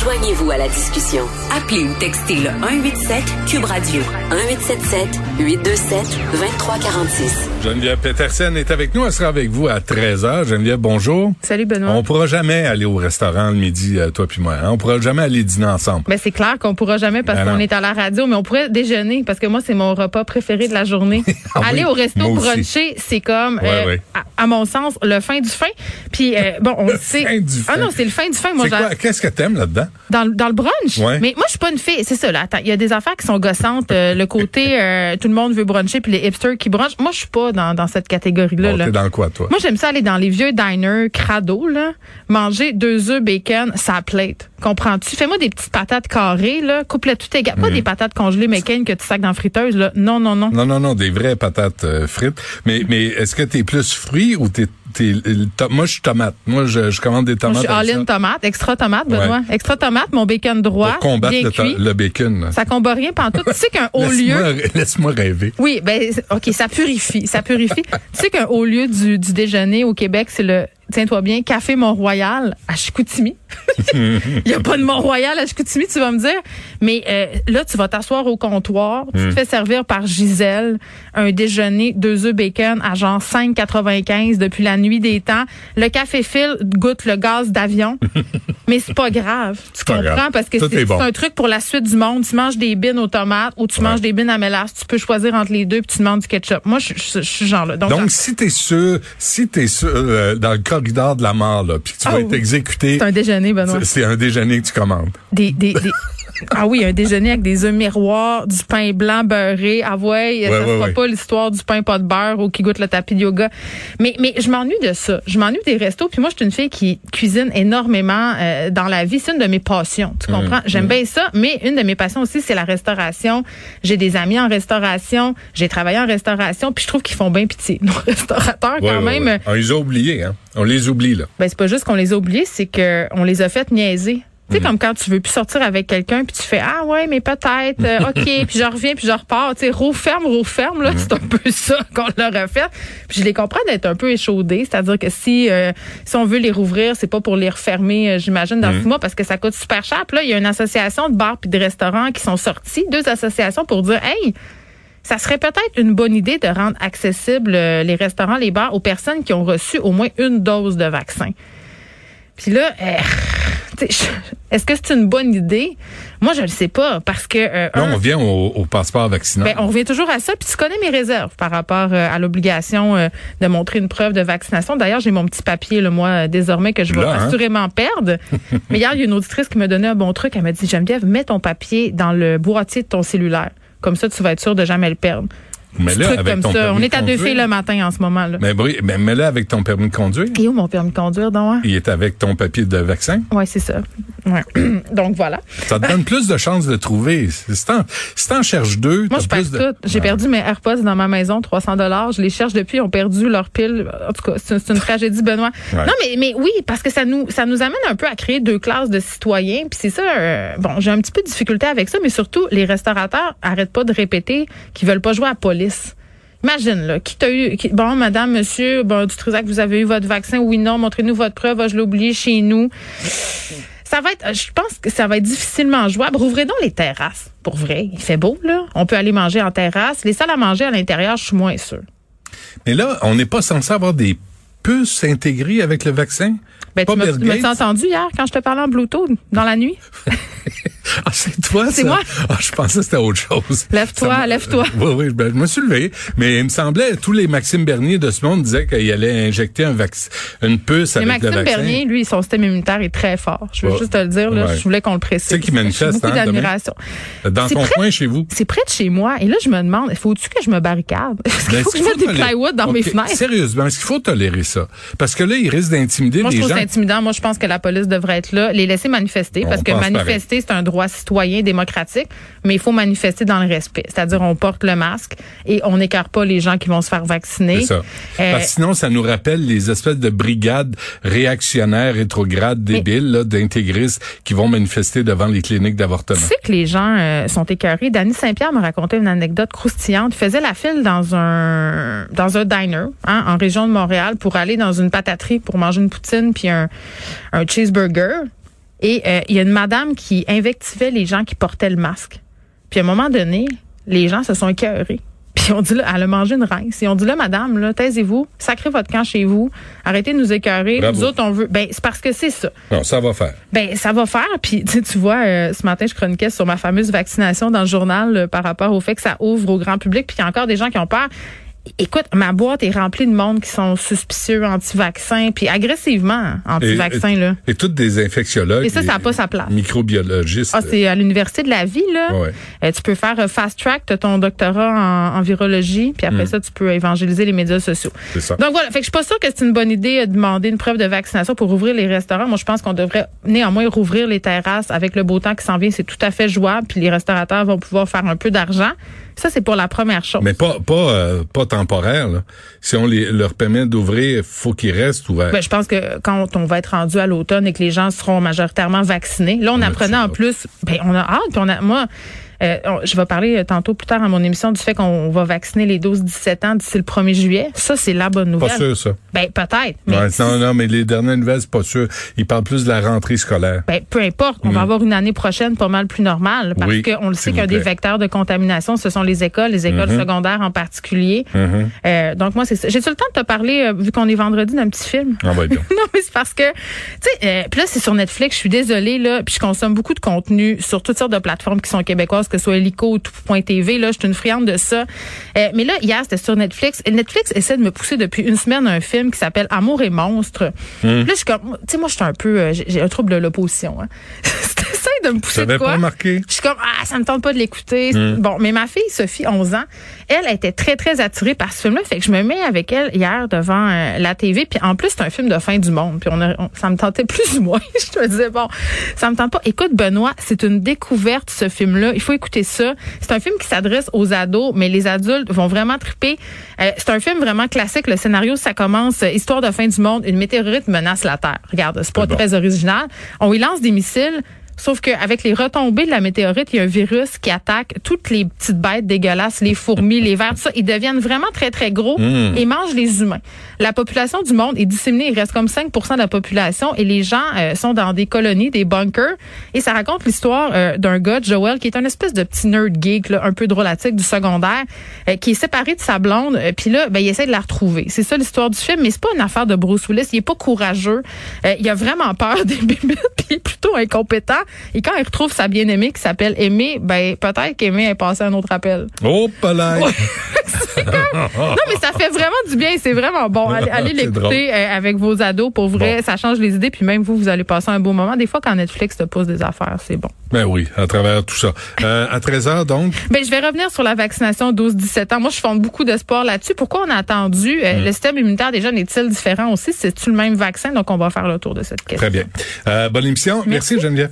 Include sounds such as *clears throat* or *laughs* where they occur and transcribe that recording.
Joignez-vous à la discussion. Appelez ou textez le 187 Cube Radio 1877 827 2346. Geneviève Petersen est avec nous. Elle sera avec vous à 13h. Geneviève, bonjour. Salut Benoît. On pourra jamais aller au restaurant le midi, euh, toi puis moi. hein. On pourra jamais aller dîner ensemble. Ben c'est clair qu'on pourra jamais parce Ben qu'on est à la radio, mais on pourrait déjeuner parce que moi c'est mon repas préféré de la journée. *laughs* Ah Aller oui, au resto bruncher, c'est comme, Ouais, euh, ouais. À, à mon sens, le fin du fin. Puis euh, bon, on le sait. fin du Ah fin. non, c'est le fin du fin. Moi? Qu'est-ce que t'aimes là-dedans? Dans, le- dans le brunch? Ouais. Mais moi, je suis pas une fille. C'est ça, là. Attends, il y a des affaires qui sont gossantes. euh, le côté, euh, tout le monde veut bruncher, puis les hipsters qui brunchent. Moi, je suis pas dans, dans cette catégorie-là. Bon, là. T'es dans quoi, toi? Moi, j'aime ça aller dans les vieux diners crado, là, manger deux œufs bacon, sa plate. Comprends-tu? Fais-moi des petites patates carrées, là, coupe-le tout égal. Pas des patates congelées McCain que tu sacs dans la friteuse, là. Non, non, non. Non, non, non, des vraies patates euh, frites. Mais, mais est-ce que t'es plus fruits ou t'es, moi, je suis tomate. Moi, je, je commande des Moi, tomates. je suis ça tomate, extra tomate, Benoît. Ouais. Extra tomate, mon bacon droit, pour combattre bien le, cuit. le bacon. là. Ça combat rien pantoute. tu sais qu'un haut lieu... Laisse-moi, laisse-moi rêver. Oui, ben OK, ça purifie, ça purifie. tu sais qu'un haut lieu du, du déjeuner au Québec, c'est le tiens-toi bien, Café Mont-Royal à Chicoutimi. *laughs* Il y a pas de Mont-Royal à Chicoutimi, tu vas me dire, mais euh, là tu vas t'asseoir au comptoir, tu te fais servir par Gisèle un déjeuner deux œufs bacon à genre 5,95 depuis la nuit des temps. Le café fil goûte le gaz d'avion, *laughs* mais c'est pas grave. Tu comprends? grave. parce que c'est bon. un truc pour la suite du monde. Tu manges des bines aux tomates ou tu manges des bines à mélasse. Tu peux choisir entre les deux puis tu demandes du ketchup. Moi, je, suis genre là. Donc, Donc, si t'es sûr, si t'es sûr, euh, dans le corridor de la mort, là, puis tu vas Oh. être exécuté, c'est un déjeuner, Benoît. c'est un déjeuner que tu commandes. Des, des, des- Ah oui, un déjeuner avec des œufs miroirs, du pain blanc beurré. Ah ouais, ça ouais, sera ouais. pas l'histoire du pain pas de beurre ou qui goûte le tapis de yoga. Mais, mais je m'ennuie de ça. Je m'ennuie des restos. Puis moi, je suis une fille qui cuisine énormément euh, dans la vie. C'est une de mes passions. Tu comprends? J'aime bien ça. Mais une de mes passions aussi, c'est la restauration. J'ai des amis en restauration. J'ai travaillé en restauration. Puis je trouve qu'ils font bien pitié. Nos *laughs* restaurateurs, quand même. On les a oubliés, hein. On les oublie, là. Ben c'est pas juste qu'on les a oubliés, c'est que on les a fait niaiser. Tu sais, comme quand tu veux plus sortir avec quelqu'un, puis tu fais Ah ouais, mais peut-être, euh, *laughs* OK, puis je reviens, puis je repars. Tu sais, roue ferme, roue ferme, là, c'est un peu ça qu'on leur a fait. Puis je les comprends d'être un peu échaudés, c'est-à-dire que si euh, si on veut les rouvrir, c'est pas pour les refermer, euh, j'imagine, dans six mois, parce que ça coûte super cher. Puis là, il y a une association de bars puis de restaurants qui sont sortis, deux associations pour dire Hey, ça serait peut-être une bonne idée de rendre accessibles euh, les restaurants, les bars aux personnes qui ont reçu au moins une dose de vaccin. Puis là, euh, est-ce que c'est une bonne idée? Moi, je ne sais pas parce que... euh, un, on vient au, au passeport vaccinal. ben, on revient toujours à ça. Puis tu connais mes réserves par rapport euh, à l'obligation euh, de montrer une preuve de vaccination. D'ailleurs, j'ai mon petit papier, le moi, désormais, que je vais Là, hein? assurément perdre. *laughs* Mais hier, il y a une auditrice qui me donnait un bon truc. Elle m'a dit, Geneviève, mets ton papier dans le boîtier de ton cellulaire. Comme ça, tu vas être sûr de jamais le perdre. Mais là, avec comme ton ça. permis On est de à deux conduire. filles le matin en ce moment. là. Mais, oui, ben, mets-le avec ton permis de conduire? Et où mon permis de conduire, donc? hein? Il est avec ton papier de vaccin? Oui, c'est ça. Ouais. *clears throat* Donc voilà. Ça te donne plus de chances de trouver. Si t'en, si t'en cherches deux, Moi, je perds de... tout. J'ai Ah. perdu mes AirPods dans ma maison, 300 dollars. Je les cherche depuis, ils ont perdu leur pile. En tout cas, c'est une, *laughs* tragédie, Benoît. Ouais. Non, mais, mais oui, parce que ça nous, ça nous amène un peu à créer deux classes de citoyens. Puis c'est ça, euh, bon, j'ai un petit peu de difficulté avec ça, mais surtout, les restaurateurs arrêtent pas de répéter qu'ils veulent pas jouer à la Imagine, là, qui t'a eu, qui- bon, madame, monsieur, bon, du Trisac, vous avez eu votre vaccin, oui, non, montrez-nous votre preuve, je l'ai oublié chez nous. Ça va être, je pense que ça va être difficilement jouable. Rouvrez donc les terrasses. Pour vrai, il fait beau, là. On peut aller manger en terrasse. Les salles à manger à l'intérieur, je suis moins sûre. Mais là, on n'est pas censé avoir des puces intégrées avec le vaccin? Ben, Pas tu m'as- entendu hier quand je te parlais en Bluetooth dans la nuit? *laughs* Ah, c'est toi, C'est moi. Ah, je pensais que c'était autre chose. Lève-toi, lève-toi. Oui, oui, ben, je me suis levé. Mais il me semblait, tous les Maxime Bernier de ce monde disaient qu'il allait injecter un vaccin, une puce Mais avec Maxime le vaccin. Bernier, lui, son système immunitaire est très fort. Je veux Ouais. juste te le dire, là. Ouais. Je voulais qu'on le précise. C'est qui manifeste, beaucoup hein, d'admiration. Dans ton coin chez vous. C'est près de chez moi. Et là, je me demande, faut-tu que je me barricade? *laughs* Est-ce qu'il Ben, faut que je qu'il mette des plywood dans mes fenêtres? Sérieusement, est-ce qu'il faut tolérer ça? Parce que là, il risque d'intimider Moi, je les trouve gens. ça intimidant. Moi, je pense que la police devrait être là, les laisser manifester, parce que manifester, c'est un droit citoyen démocratique, mais il faut manifester dans le respect. C'est-à-dire, on porte le masque et on n'écarte pas les gens qui vont se faire vacciner. C'est ça. Euh, Parce que sinon, ça nous rappelle les espèces de brigades réactionnaires, rétrogrades, débiles, là, d'intégristes qui vont manifester devant les cliniques d'avortement. Tu sais que les gens euh, sont écœurés. Danny Saint-Pierre me racontait une anecdote croustillante. Il faisait la file dans un dans un diner hein, en région de Montréal pour aller dans une pataterie pour manger une poutine puis un, un cheeseburger. Et euh, il y a une madame qui invectivait les gens qui portaient le masque. Puis à un moment donné, les gens se sont écœurés. *laughs* Puis on dit là, elle a mangé une rince. Et on dit là, madame, là, taisez-vous, sacrez votre camp chez vous, arrêtez de nous écœurer. Bravo. Nous autres, on veut. Ben, c'est parce que c'est ça. Non, ça va faire. Ben, ça va faire. Puis, *laughs* tu vois, euh, ce matin, je chroniquais sur ma fameuse vaccination dans le journal euh, par rapport au fait que ça ouvre au grand public. Puis, il y a encore des gens qui ont peur. Écoute, ma boîte est remplie de monde qui sont suspicieux, anti-vaccins, puis agressivement anti-vaccins, et, là. Et toutes des infectiologues. Et ça, ça n'a pas sa place. Microbiologistes. Ah, c'est à l'université de la vie, là. Ouais. Euh, tu peux faire euh, fast track, tu ton doctorat en, en virologie, puis après ça, tu peux évangéliser les médias sociaux. C'est ça. Donc voilà, fait que je suis pas sûre que c'est une bonne idée euh, de demander une preuve de vaccination pour ouvrir les restaurants. Moi, je pense qu'on devrait néanmoins rouvrir les terrasses avec le beau temps qui s'en vient. C'est tout à fait jouable, puis les restaurateurs vont pouvoir faire un peu d'argent. Ça, c'est pour la première chose. Mais pas pas euh, pas temporaire. Là. Si on les, leur permet d'ouvrir, faut qu'ils restent ouverts. Ben, je pense que quand on va être rendu à l'automne et que les gens seront majoritairement vaccinés, là, on apprenait en plus, ben, on a hâte, puis on a, moi, euh, je vais parler euh, tantôt plus tard à mon émission du fait qu'on va vacciner les 12-17 ans d'ici le 1er juillet. Ça, c'est la bonne pas nouvelle. sûr ça. Ben, peut-être. Ouais, non, non, mais les dernières nouvelles, c'est pas sûr. Ils parlent plus de la rentrée scolaire. Ben, peu importe, on va avoir une année prochaine pas mal plus normale parce Mm. Oui, qu'on le sait qu'un des vecteurs de contamination, ce sont les écoles, les écoles Mm-hmm. secondaires en particulier. Euh, donc moi, c'est ça. J'ai-tu le temps de te parler, euh, vu qu'on est vendredi, d'un petit film? Ah, bien. *laughs* non, mais c'est parce que, tu sais, puis là, c'est sur Netflix. Je suis désolée, là, puis je consomme beaucoup de contenu sur toutes sortes de plateformes qui sont québécoises, que ce soit Helico ou tout.tv. Là, je suis une friande de ça. Euh, mais là, hier, c'était sur Netflix. Et Netflix essaie de me pousser depuis une semaine un film qui s'appelle Amour et monstre. Hmm. Là, je suis comme, tu sais, moi, je suis un peu, euh, j'ai j'ai un trouble de l'opposition. Hein. *laughs* De me pousser de T'avais quoi? pas remarqué? Je suis comme, ah, ça me tente pas de l'écouter. Bon, mais ma fille, Sophie, 11 ans, elle était très, très attirée par ce film-là. Fait que je me mets avec elle hier devant euh, la TV. Puis en plus, c'est un film de fin du monde. Puis on, a- on- ça me tentait *laughs* plus ou moins. je me disais, bon, ça me tente pas. Écoute, Benoît, c'est une découverte, ce film-là. Il faut écouter ça. C'est un film qui s'adresse aux ados, mais les adultes vont vraiment triper. Euh, c'est un film vraiment classique. Le scénario, ça commence, euh, histoire de fin du monde. Une météorite menace la Terre. Regarde, c'est pas bon. très original. On y lance des missiles. Sauf qu'avec les retombées de la météorite, il y a un virus qui attaque toutes les petites bêtes dégueulasses, les fourmis, les vers, tout ça. Ils deviennent vraiment très, très gros et mangent les humains. La population du monde est disséminée. Il reste comme 5% de la population et les gens euh, sont dans des colonies, des bunkers. Et ça raconte l'histoire euh, d'un gars, Joel, qui est un espèce de petit nerd geek, là, un peu drôlatique du secondaire, euh, qui est séparé de sa blonde. Puis là, ben, il essaie de la retrouver. C'est ça l'histoire du film, mais c'est pas une affaire de Bruce Willis. Il est pas courageux. Il a vraiment peur *laughs* des bébites, puis il est plutôt incompétent. Et quand il retrouve sa bien-aimée qui s'appelle Aimée, ben peut-être qu'Aimée est passée à un autre appel. Oh, pas *laughs* *laughs* Non, mais ça fait vraiment du bien. C'est vraiment bon. Allez, *laughs* l'écouter euh, avec vos ados. Pour vrai, Bon. ça change les idées. Puis même vous, vous allez passer un beau moment. Des fois, quand Netflix te pose des affaires, c'est bon. Ben oui, à travers tout ça. Euh, à 13h, donc, Ben, je vais revenir sur la vaccination 12-17 ans. Moi, je fonde beaucoup d'espoir là-dessus. Pourquoi on a attendu? Euh, Mm. Le système immunitaire des jeunes est-il différent aussi? C'est-tu le même vaccin? Donc, on va faire le tour de cette question. très bien. Bonne émission. Merci Geneviève.